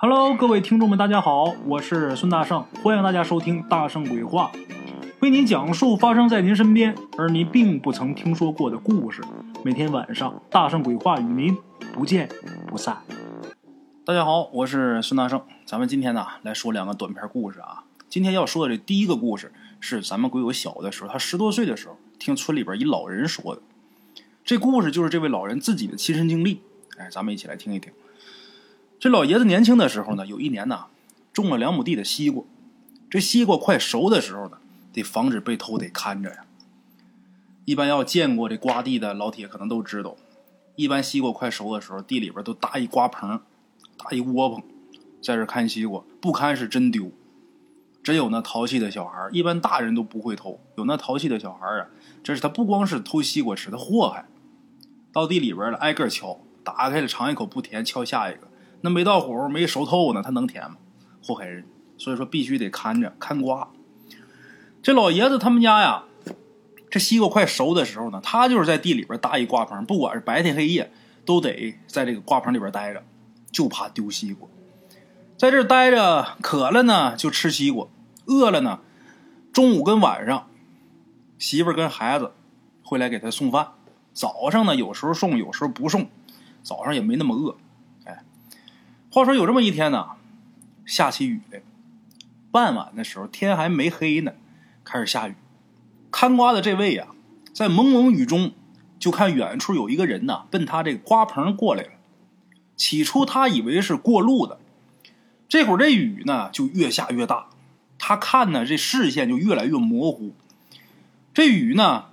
Hello，各位听众们，大家好，我是孙大圣，欢迎大家收听《大圣鬼话》，为您讲述发生在您身边而您并不曾听说过的故事。每天晚上，《大圣鬼话》与您不见不散。大家好，我是孙大圣，咱们今天呢来说两个短篇故事啊。今天要说的这第一个故事是咱们鬼友小的时候，他十多岁的时候听村里边一老人说的。这故事就是这位老人自己的亲身经历，哎，咱们一起来听一听。这老爷子年轻的时候呢，有一年呢，种了两亩地的西瓜。这西瓜快熟的时候呢，得防止被偷，得看着呀。一般要见过这瓜地的老铁可能都知道，一般西瓜快熟的时候，地里边都搭一瓜棚，搭一窝棚，在这看西瓜，不看是真丢。真有那淘气的小孩一般大人都不会偷，有那淘气的小孩啊，这是他不光是偷西瓜吃，他祸害。到地里边了，挨个敲，打开了尝一口不甜，敲下一个。那没到火候，没熟透呢，他能甜吗？祸害人，所以说必须得看着看瓜。这老爷子他们家呀，这西瓜快熟的时候呢，他就是在地里边搭一瓜棚，不管是白天黑夜，都得在这个瓜棚里边待着，就怕丢西瓜。在这待着，渴了呢就吃西瓜，饿了呢，中午跟晚上，媳妇跟孩子会来给他送饭。早上呢，有时候送，有时候不送。早上也没那么饿。话说有这么一天呢，下起雨来。傍晚的时候，天还没黑呢，开始下雨。看瓜的这位呀，在蒙蒙雨中，就看远处有一个人呐，奔他这瓜棚过来了。起初他以为是过路的。这会儿这雨呢，就越下越大。他看呢，这视线就越来越模糊。这雨呢，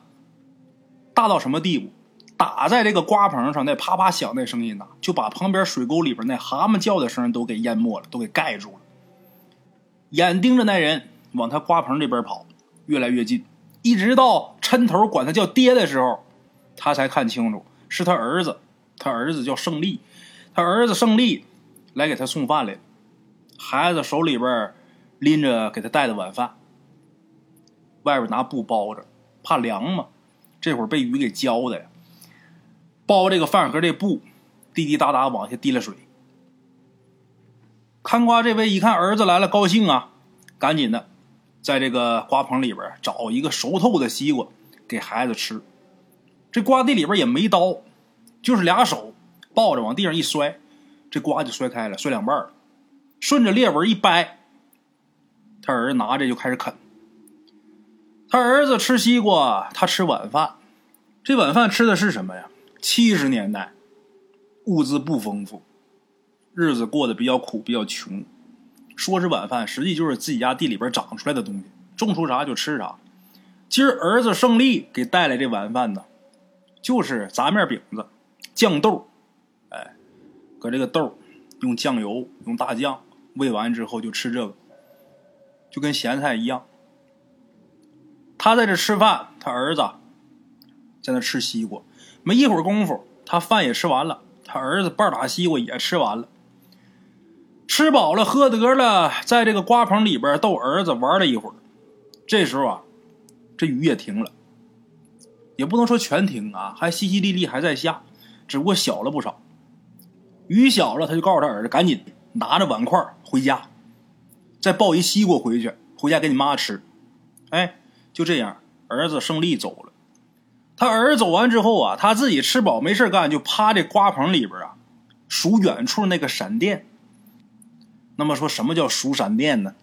大到什么地步？打在这个瓜棚上，那啪啪响那声音呐，就把旁边水沟里边那蛤蟆叫的声音都给淹没了，都给盖住了。眼盯着那人往他瓜棚这边跑，越来越近，一直到抻头管他叫爹的时候，他才看清楚是他儿子。他儿子叫胜利，他儿子胜利来给他送饭来了。孩子手里边拎着给他带的晚饭，外边拿布包着，怕凉嘛。这会儿被雨给浇的呀。包这个饭盒这布，滴滴答答往下滴了水。看瓜这位一看儿子来了，高兴啊，赶紧的，在这个瓜棚里边找一个熟透的西瓜给孩子吃。这瓜地里边也没刀，就是俩手抱着往地上一摔，这瓜就摔开了，摔两半了。顺着裂纹一掰，他儿子拿着就开始啃。他儿子吃西瓜，他吃晚饭。这晚饭吃的是什么呀？七十年代，物资不丰富，日子过得比较苦，比较穷。说是晚饭，实际就是自己家地里边长出来的东西，种出啥就吃啥。今儿儿子胜利给带来这晚饭呢，就是杂面饼子、酱豆，哎，搁这个豆用酱油、用大酱喂完之后就吃这个，就跟咸菜一样。他在这吃饭，他儿子在那吃西瓜。没一会儿功夫，他饭也吃完了，他儿子半打西瓜也吃完了。吃饱了，喝得了，在这个瓜棚里边逗儿子玩了一会儿。这时候啊，这雨也停了，也不能说全停啊，还淅淅沥沥还在下，只不过小了不少。雨小了，他就告诉他儿子赶紧拿着碗筷回家，再抱一西瓜回去，回家给你妈吃。哎，就这样，儿子胜利走了。他儿子走完之后啊，他自己吃饱没事干，就趴这瓜棚里边啊，数远处那个闪电。那么说什么叫数闪电呢？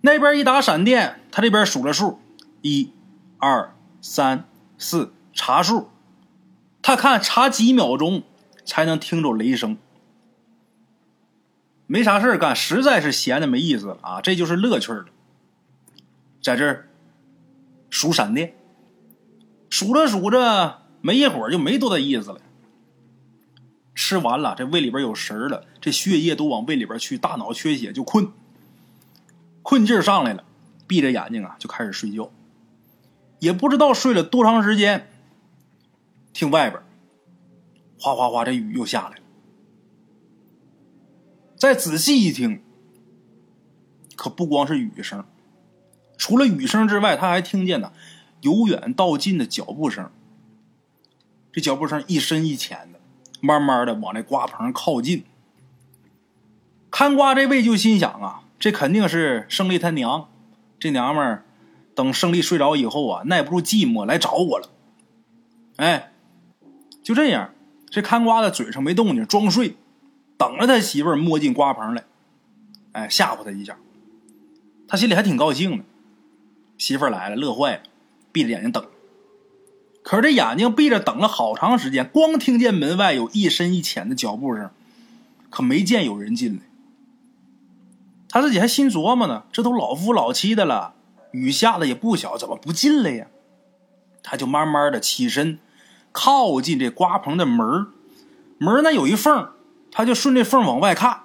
那边一打闪电，他这边数了数，一、二、三、四，查数。他看查几秒钟才能听着雷声。没啥事干，实在是闲的没意思了啊，这就是乐趣了，在这儿数闪电。数着数着，没一会儿就没多大意思了。吃完了，这胃里边有食儿了，这血液都往胃里边去，大脑缺血就困，困劲儿上来了，闭着眼睛啊就开始睡觉。也不知道睡了多长时间，听外边哗哗哗，这雨又下来了。再仔细一听，可不光是雨声，除了雨声之外，他还听见呢。由远到近的脚步声，这脚步声一深一浅的，慢慢的往那瓜棚靠近。看瓜这位就心想啊，这肯定是胜利他娘，这娘们儿等胜利睡着以后啊，耐不住寂寞来找我了。哎，就这样，这看瓜的嘴上没动静，装睡，等着他媳妇儿摸进瓜棚来，哎，吓唬他一下。他心里还挺高兴的，媳妇儿来了，乐坏了，闭着眼睛等。可是这眼睛闭着等了好长时间，光听见门外有一深一浅的脚步声，可没见有人进来。他自己还心琢磨呢，这都老夫老妻的了，雨下的也不小，怎么不进来呀？他就慢慢的起身，靠近这瓜棚的门门那有一缝，他就顺这缝往外看。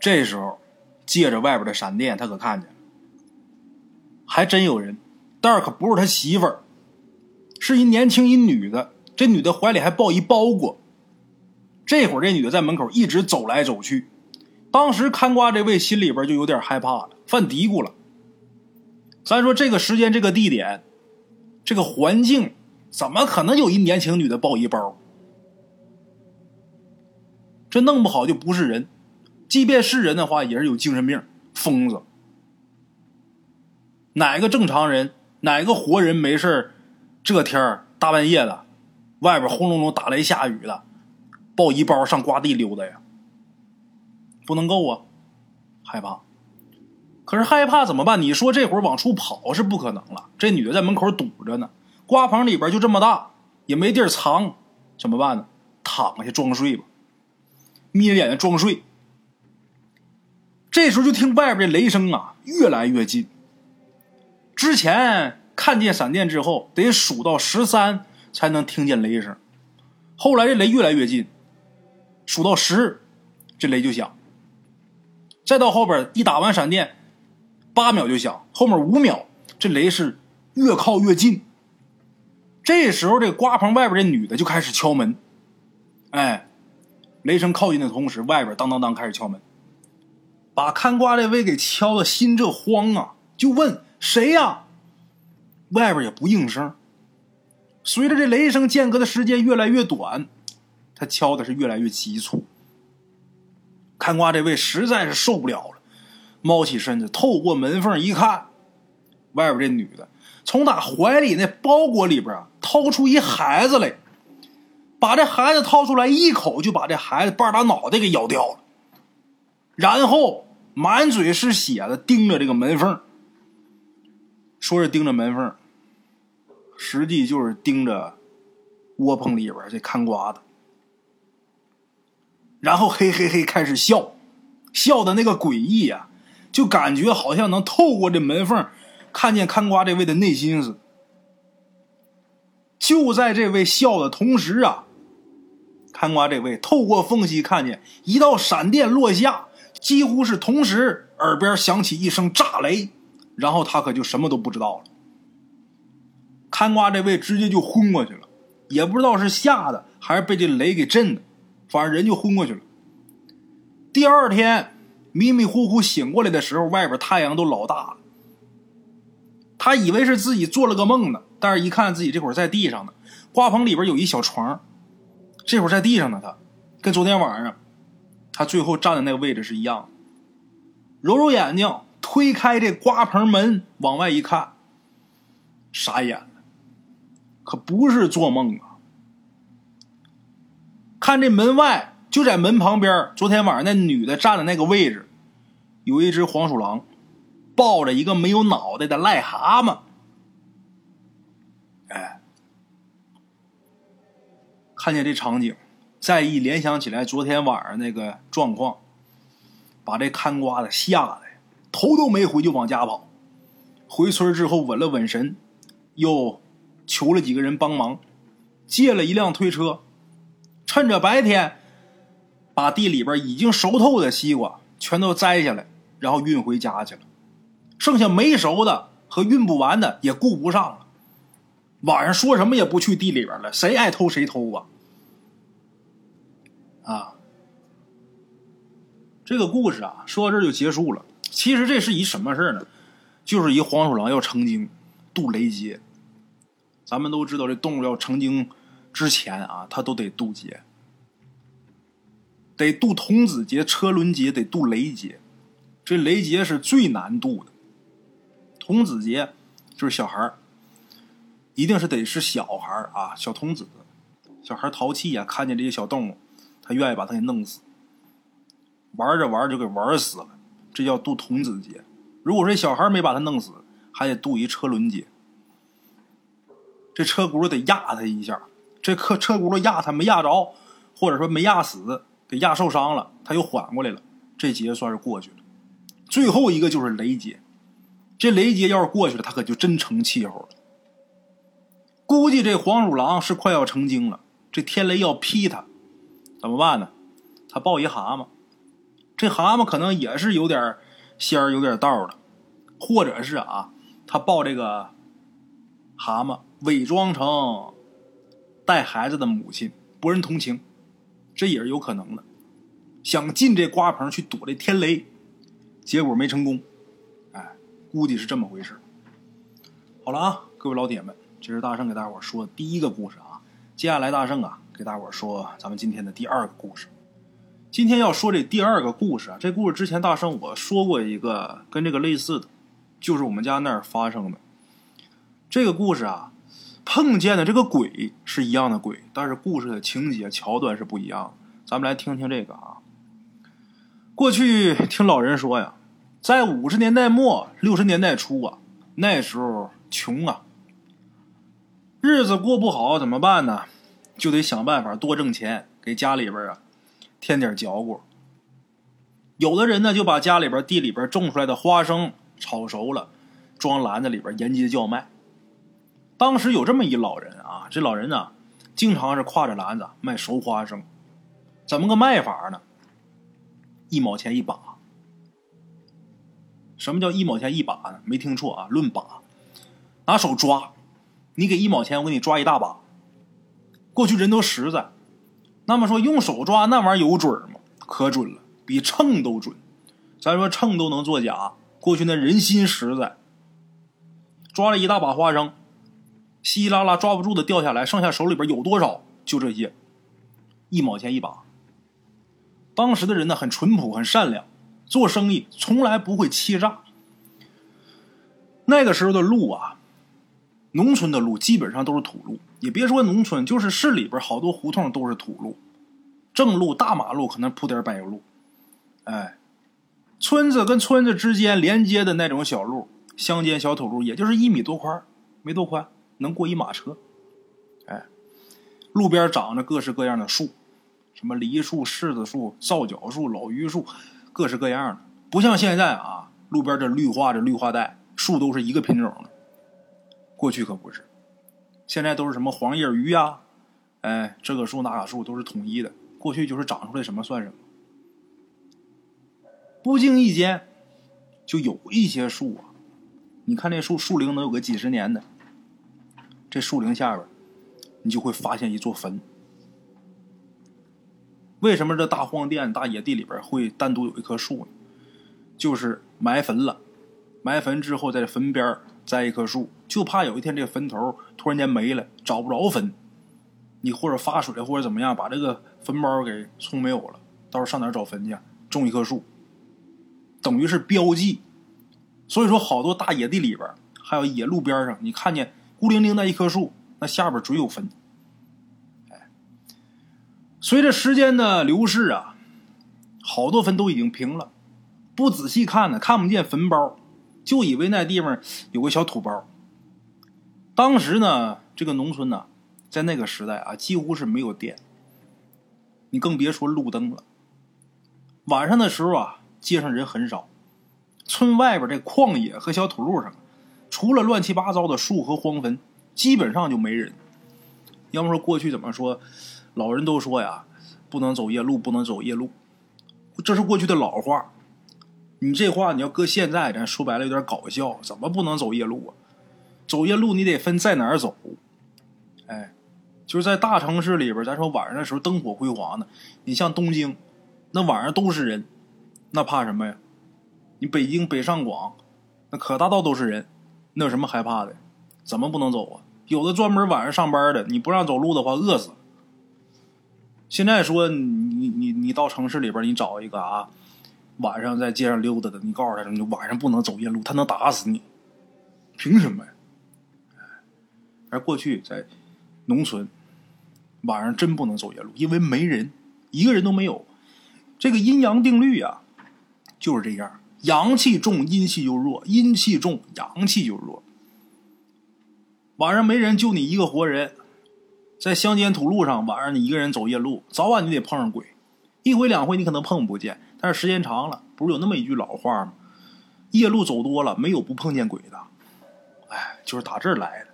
这时候，借着外边的闪电，他可看见了，还真有人，但是可不是他媳妇儿，是一年轻一女的，这女的怀里还抱一包裹。这会儿，这女的在门口一直走来走去。当时看瓜这位心里边就有点害怕了，犯嘀咕了。咱说这个时间、这个地点、这个环境，怎么可能有一年轻女的抱一包？这弄不好就不是人，即便是人的话，也是有精神病、疯子。哪个正常人、哪个活人没事这天大半夜的，外边轰隆隆打雷下雨的，抱一包上瓜地溜达呀？不能够啊，害怕。可是害怕怎么办？你说这会儿往出跑是不可能了。这女的在门口堵着呢，瓜棚里边就这么大，也没地儿藏，怎么办呢？躺下装睡吧，眯着眼睛装睡。这时候就听外边这雷声啊越来越近。之前看见闪电之后，得数到十三才能听见雷声。后来这雷越来越近，数到十，这雷就响。再到后边一打完闪电，八秒就响，后面五秒，这雷是越靠越近。这时候，这瓜棚外边这女的就开始敲门。哎，雷声靠近的同时，外边当当当开始敲门，把看瓜这位给敲的心这慌啊，就问谁呀？外边也不应声。随着这雷声间隔的时间越来越短，他敲的是越来越急促。看瓜这位实在是受不了了，猫起身子，透过门缝一看，外边这女的从他怀里那包裹里边啊掏出一孩子来，把这孩子掏出来，一口就把这孩子半拉脑袋给咬掉了，然后满嘴是血的盯着这个门缝，说是盯着门缝，实际就是盯着窝棚里边这看瓜的。然后嘿嘿嘿开始笑，笑的那个诡异呀，就感觉好像能透过这门缝看见看瓜这位的内心似的。就在这位笑的同时啊，看瓜这位透过缝隙看见一道闪电落下，几乎是同时耳边响起一声炸雷，然后他可就什么都不知道了。看瓜这位直接就昏过去了，也不知道是吓的还是被这雷给震的。反正人就昏过去了。第二天迷迷糊糊醒过来的时候，外边太阳都老大了。他以为是自己做了个梦呢，但是一看自己这会儿在地上呢，瓜棚里边有一小床，这会儿在地上呢。他跟昨天晚上他最后站的那个位置是一样。揉揉眼睛，推开这瓜棚门往外一看，傻眼了，可不是做梦啊。看这门外，就在门旁边，昨天晚上那女的站的那个位置，有一只黄鼠狼，抱着一个没有脑袋的癞蛤蟆。哎，看见这场景，再一联想起来昨天晚上那个状况，把这看瓜的吓得头都没回就往家跑。回村之后稳了稳神，又求了几个人帮忙，借了一辆推车。趁着白天，把地里边已经熟透的西瓜全都摘下来，然后运回家去了。剩下没熟的和运不完的也顾不上了。晚上说什么也不去地里边了，谁爱偷谁偷啊！啊，这个故事啊，说到这就结束了。其实这是一什么事呢？就是一黄鼠狼要成精，渡雷劫。咱们都知道，这动物要成精。之前啊，它都得渡劫。得渡童子劫、车轮劫，得渡雷劫。这雷劫是最难渡的。童子劫就是小孩，一定是得是小孩啊，小童子。小孩淘气呀，看见这些小动物，他愿意把他给弄死。玩着玩着就给玩死了，这叫渡童子劫。如果说小孩没把他弄死，还得渡一车轮劫。这车轱辘得压他一下，这车车轱辘压他没压着，或者说没压死，给压受伤了，他又缓过来了，这劫算是过去了。最后一个就是雷劫，这雷劫要是过去了，他可就真成气候了。估计这黄鼠狼是快要成精了，这天雷要劈他，怎么办呢？他抱一蛤蟆，这蛤蟆可能也是有点仙儿、有点道的，或者是啊，他抱这个蛤蟆。伪装成带孩子的母亲，博人同情，这也是有可能的。想进这瓜棚去躲这天雷，结果没成功。哎，估计是这么回事。好了啊，各位老铁们，这是大圣给大伙说的第一个故事啊。接下来大圣啊，给大伙说咱们今天的第二个故事。今天要说这第二个故事啊，这故事之前大圣我说过一个跟这个类似的，就是我们家那儿发生的。这个故事啊。碰见的这个鬼是一样的鬼，但是故事的情节桥段是不一样的。咱们来听听这个啊。过去听老人说呀，在五十年代末六十年代初啊，那时候穷啊，日子过不好怎么办呢？就得想办法多挣钱，给家里边啊添点嚼骨。有的人呢就把家里边地里边种出来的花生炒熟了，装篮子里边沿街叫卖。当时有这么一老人啊，这老人呢，经常是挎着篮子卖熟花生，怎么个卖法呢？一毛钱一把。什么叫一毛钱一把呢？没听错啊，论把，拿手抓，你给一毛钱，我给你抓一大把。过去人都实在，那么说用手抓那玩意儿有准吗？可准了，比秤都准。咱说秤都能作假，过去那人心实在，抓了一大把花生。稀稀拉拉抓不住的掉下来，剩下手里边有多少？就这些，一毛钱一把。当时的人呢，很淳朴，很善良，做生意从来不会欺诈。那个时候的路啊，农村的路基本上都是土路，也别说农村，就是市里边好多胡同都是土路，正路、大马路可能铺点柏油路。哎，村子跟村子之间连接的那种小路，乡间小土路，也就是一米多宽，没多宽。能过一马车，哎，路边长着各式各样的树，什么梨树、柿子树、皂角树、老榆树，各式各样的。不像现在啊，路边这绿化这绿化带，树都是一个品种的。过去可不是，现在都是什么黄叶榆呀，哎，这个树那个树都是统一的。过去就是长出来什么算什么。不经意间，就有一些树啊，你看那树树龄能有个几十年的。这树林下边，你就会发现一座坟。为什么这大荒甸、大野地里边会单独有一棵树呢？就是埋坟了，埋坟之后在坟边栽一棵树，就怕有一天这坟头突然间没了，找不着坟，你或者发水或者怎么样，把这个坟包给冲没有了，到时候上哪找坟去？种一棵树，等于是标记。所以说，好多大野地里边，还有野路边上，你看见。孤零零的一棵树，那下边准有坟。哎，随着时间的流逝啊，好多坟都已经平了，不仔细看呢，看不见坟包，就以为那地方有个小土包。当时呢，这个农村呢，在那个时代啊，几乎是没有电，你更别说路灯了。晚上的时候啊，街上人很少，村外边这旷野和小土路上。除了乱七八糟的树和荒坟，基本上就没人。要么说过去怎么说，老人都说呀，不能走夜路，不能走夜路，这是过去的老话。你这话你要搁现在，咱说白了有点搞笑。怎么不能走夜路啊？走夜路你得分在哪儿走。哎，就是在大城市里边，咱说晚上的时候灯火辉煌的，你像东京，那晚上都是人，那怕什么呀？你北京北上广，那可大道都是人。那有什么害怕的？怎么不能走啊？有的专门晚上上班的，你不让走路的话，饿死。现在说你你你到城市里边，你找一个啊，晚上在街上溜达的，你告诉他，你晚上不能走夜路，他能打死你，凭什么呀？而过去在农村，晚上真不能走夜路，因为没人，一个人都没有。这个阴阳定律啊，就是这样，阳气重，阴气就弱；阴气重，阳气就弱。晚上没人，就你一个活人，在乡间土路上，晚上你一个人走夜路，早晚你得碰上鬼。一回两回你可能碰不见，但是时间长了，不是有那么一句老话吗？夜路走多了，没有不碰见鬼的。哎，就是打这儿来的。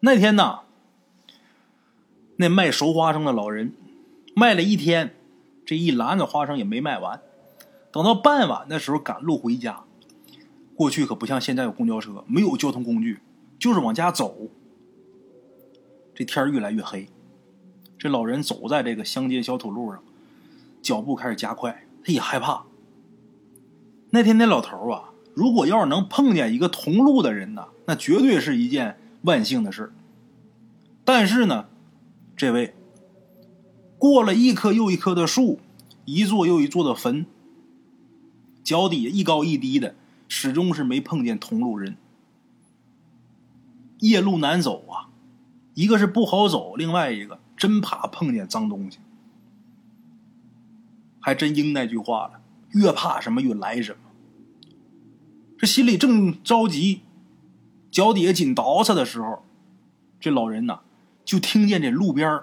那天呢，那卖熟花生的老人卖了一天，这一篮子花生也没卖完。等到傍晚的时候赶路回家，过去可不像现在有公交车，没有交通工具。就是往家走，这天越来越黑，这老人走在这个乡间小土路上，脚步开始加快，他也害怕。那天那老头啊，如果要是能碰见一个同路的人呢，那绝对是一件万幸的事但是呢，这位过了一棵又一棵的树，一座又一座的坟，脚底下一高一低的，始终是没碰见同路人。夜路难走啊，一个是不好走，另外一个真怕碰见脏东西，还真应那句话了：越怕什么越来什么。这心里正着急，脚底下紧倒饬的时候，这老人呐就听见这路边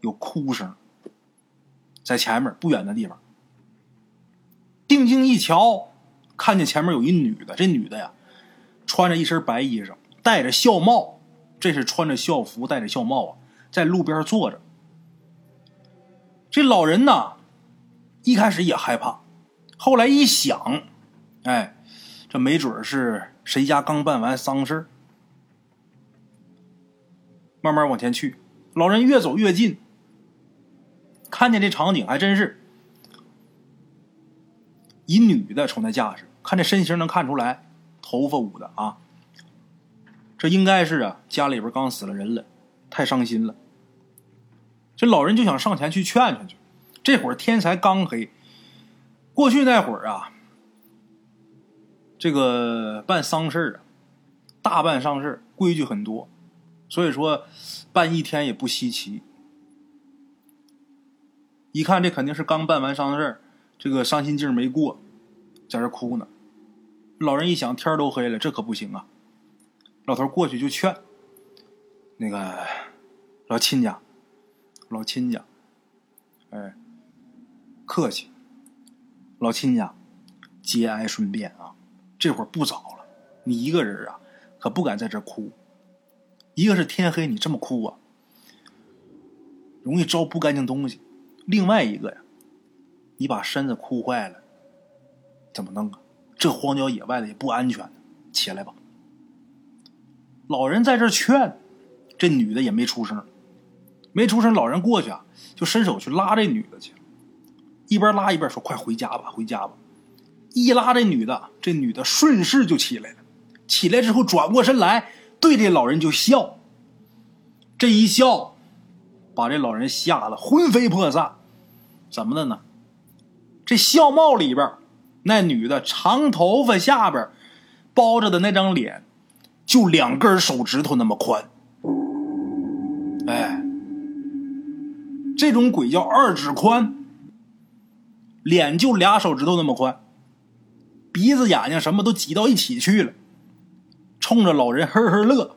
有哭声，在前面不远的地方，定睛一瞧，看见前面有一女的，这女的呀穿着一身白衣裳。戴着孝帽，这是穿着校服，戴着孝帽啊，在路边坐着。这老人呢，一开始也害怕，后来一想，哎，这没准是谁家刚办完丧事慢慢往前去，老人越走越近，看见这场景，还真是一女的瞅那架势，看这身形能看出来，头发捂的啊。这应该是啊，家里边刚死了人了，太伤心了。这老人就想上前去劝劝去。这会儿天才刚黑，过去那会儿啊，这个办丧事啊，大办丧事规矩很多，所以说办一天也不稀奇。一看这肯定是刚办完丧事这个伤心劲儿没过，在这哭呢。老人一想，天都黑了，这可不行啊。老头过去就劝，那个老亲家，老亲家，哎，客气，老亲家，节哀顺变啊！这会儿不早了，你一个人啊，可不敢在这哭。一个是天黑，你这么哭啊，容易招不干净东西；另外一个呀，你把身子哭坏了，怎么弄啊？这荒郊野外的也不安全，起来吧。老人在这劝，这女的也没出声，没出声。老人过去啊，就伸手去拉这女的去，一边拉一边说：“快回家吧，回家吧。”一拉这女的，这女的顺势就起来了。起来之后转过身来，对这老人就笑。这一笑，把这老人吓得魂飞魄散。怎么的呢？这笑帽里边，那女的长头发下边包着的那张脸。就两根手指头那么宽，哎，这种鬼叫二指宽，脸就俩手指头那么宽，鼻子眼睛什么都挤到一起去了，冲着老人呵呵乐。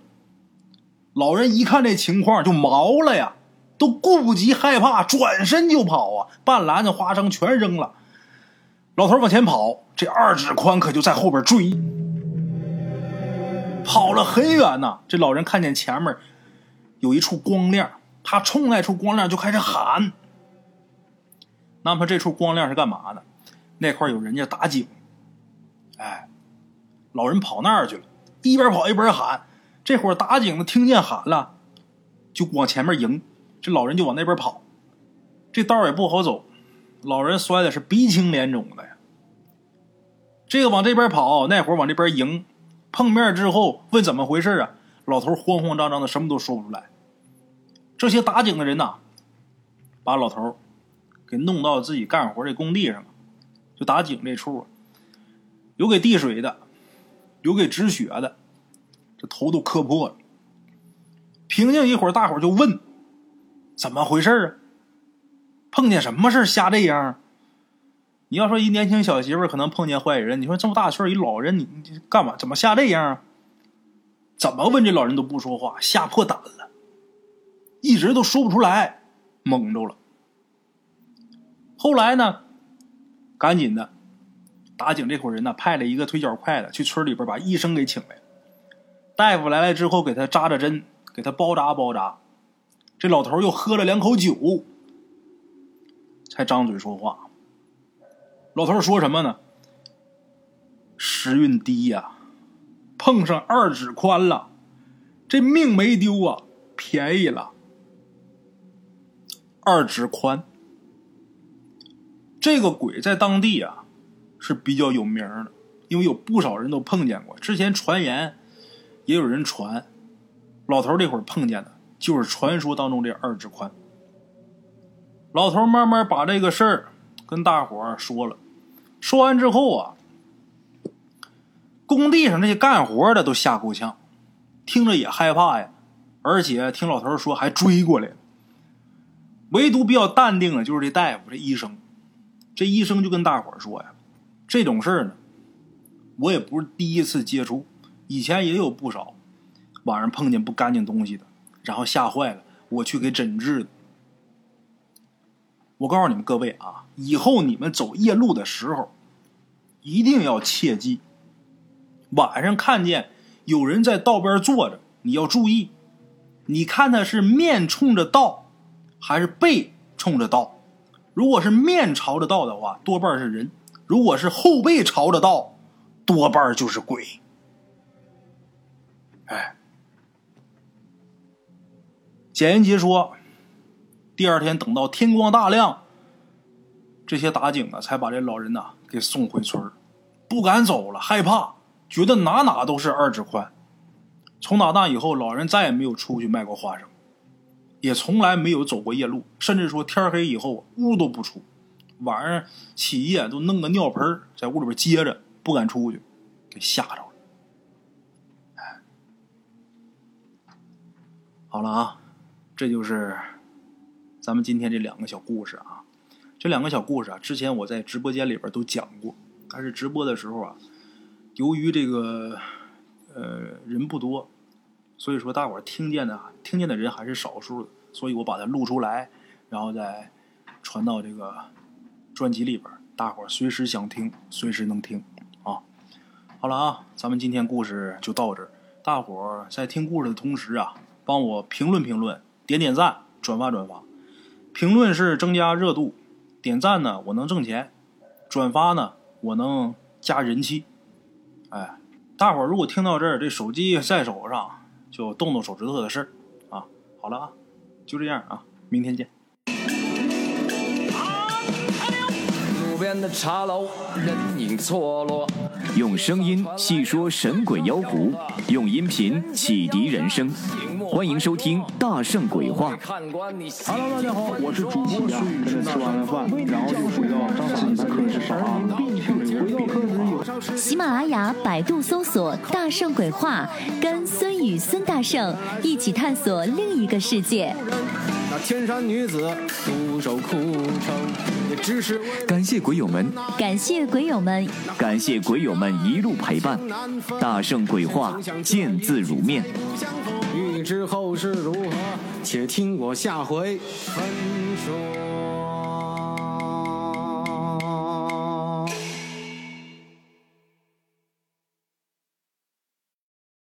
老人一看这情况就毛了呀，都顾不及害怕，转身就跑啊，半篮子花生全扔了。老头往前跑，这二指宽可就在后边追。跑了很远呢，这老人看见前面有一处光亮，他冲那处光亮就开始喊。那么这处光亮是干嘛呢？那块有人家打井。哎，老人跑那儿去了，一边跑一边喊。这会儿打井的听见喊了，就往前面迎。这老人就往那边跑，这道也不好走，老人摔的是鼻青脸肿的呀。这个往这边跑，那会儿往这边迎。碰面之后问怎么回事啊？老头慌慌张张的，什么都说不出来。这些打井的人呐，把老头给弄到自己干活这工地上了，就打井这处啊，有给递水的，有给止血的，这头都磕破了。平静一会儿，大伙就问：怎么回事啊？碰见什么事儿瞎这样？你要说一年轻小媳妇儿可能碰见坏人，你说这么大岁数一老人，你你干嘛？怎么吓这样啊？怎么问这老人都不说话，吓破胆了，一直都说不出来，蒙着了。后来呢，赶紧的，打井这伙人呢，派了一个腿脚快的去村里边把医生给请来了。大夫来了之后，给他扎扎针，给他包扎包扎。这老头又喝了两口酒，才张嘴说话。老头说什么呢？时运低呀，碰上二指宽了，这命没丢啊，便宜了。二指宽，这个鬼在当地啊是比较有名的，因为有不少人都碰见过。之前传言也有人传，老头这会儿碰见的就是传说当中这二指宽。老头慢慢把这个事儿跟大伙儿说了。说完之后啊，工地上那些干活的都吓够呛，听着也害怕呀。而且听老头说还追过来了，唯独比较淡定的，就是这大夫，这医生。这医生就跟大伙说呀：“这种事儿呢，我也不是第一次接触，以前也有不少晚上碰见不干净东西的，然后吓坏了，我去给诊治的。我告诉你们各位啊。”以后你们走夜路的时候，一定要切记。晚上看见有人在道边坐着，你要注意，你看他是面冲着道，还是背冲着道？如果是面朝着道的话，多半是人；如果是后背朝着道，多半就是鬼。哎，简言杰说，第二天等到天光大亮。这些打井的才把这老人呐给送回村不敢走了，害怕，觉得哪哪都是二指宽。从打那以后，老人再也没有出去卖过花生，也从来没有走过夜路，甚至说天黑以后屋都不出，晚上起夜都弄个尿盆在屋里边接着，不敢出去，给吓着了。好了啊，这就是咱们今天这两个小故事啊。这两个小故事啊，之前我在直播间里边都讲过，但是直播的时候啊，由于这个呃人不多，所以说大伙听见的听见的人还是少数的，所以我把它录出来，然后再传到这个专辑里边，大伙随时想听，随时能听啊。好了啊，咱们今天故事就到这儿，大伙在听故事的同时啊，帮我评论评论，点点赞，转发转发，评论是增加热度。点赞呢，我能挣钱；转发呢，我能加人气。哎，大伙儿如果听到这儿，这手机在手上，就动动手指头的事儿啊。好了啊，就这样啊，明天见。路边的茶楼，人影错落。用声音细说神鬼妖狐，用音频启迪人生。欢迎收听《大圣鬼话》。Hello，大家好，我是主播孙宇，吃完了饭，然后就回到自己的课室上班。喜马拉雅、百度搜索“大圣鬼话”，跟孙宇、孙大圣一起探索另一个世界。那天山女子独守空城。感谢鬼友们，感谢鬼友们，感谢鬼友们一路陪伴。大圣鬼话，见字如面。欲知后事如何，且听我下回分说。